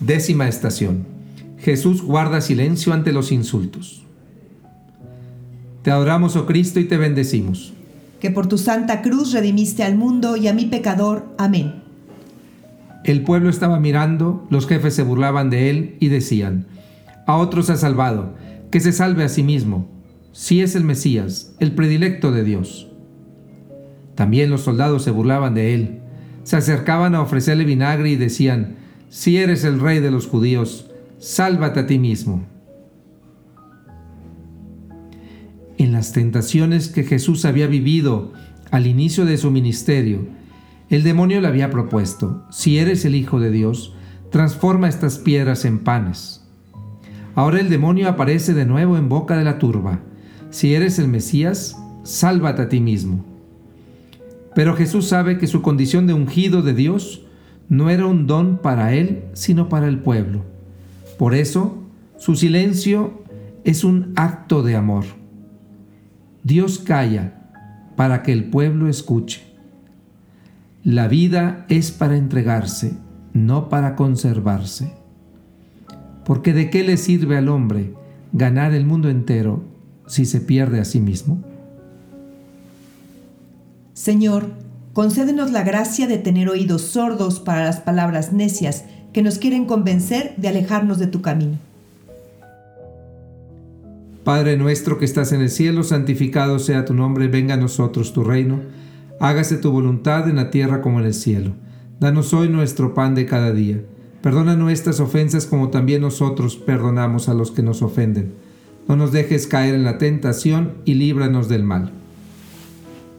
Décima estación. Jesús guarda silencio ante los insultos. Te adoramos, oh Cristo, y te bendecimos. Que por tu santa cruz redimiste al mundo y a mi pecador. Amén. El pueblo estaba mirando, los jefes se burlaban de él y decían, a otros ha salvado, que se salve a sí mismo, si es el Mesías, el predilecto de Dios. También los soldados se burlaban de él, se acercaban a ofrecerle vinagre y decían, si eres el rey de los judíos, sálvate a ti mismo. En las tentaciones que Jesús había vivido al inicio de su ministerio, el demonio le había propuesto, si eres el Hijo de Dios, transforma estas piedras en panes. Ahora el demonio aparece de nuevo en boca de la turba, si eres el Mesías, sálvate a ti mismo. Pero Jesús sabe que su condición de ungido de Dios no era un don para él, sino para el pueblo. Por eso, su silencio es un acto de amor. Dios calla para que el pueblo escuche. La vida es para entregarse, no para conservarse. Porque ¿de qué le sirve al hombre ganar el mundo entero si se pierde a sí mismo? Señor, concédenos la gracia de tener oídos sordos para las palabras necias que nos quieren convencer de alejarnos de tu camino. Padre nuestro que estás en el cielo, santificado sea tu nombre, venga a nosotros tu reino, hágase tu voluntad en la tierra como en el cielo. Danos hoy nuestro pan de cada día. Perdona nuestras ofensas como también nosotros perdonamos a los que nos ofenden. No nos dejes caer en la tentación y líbranos del mal.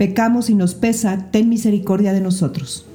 pecamos y nos pesa, ten misericordia de nosotros.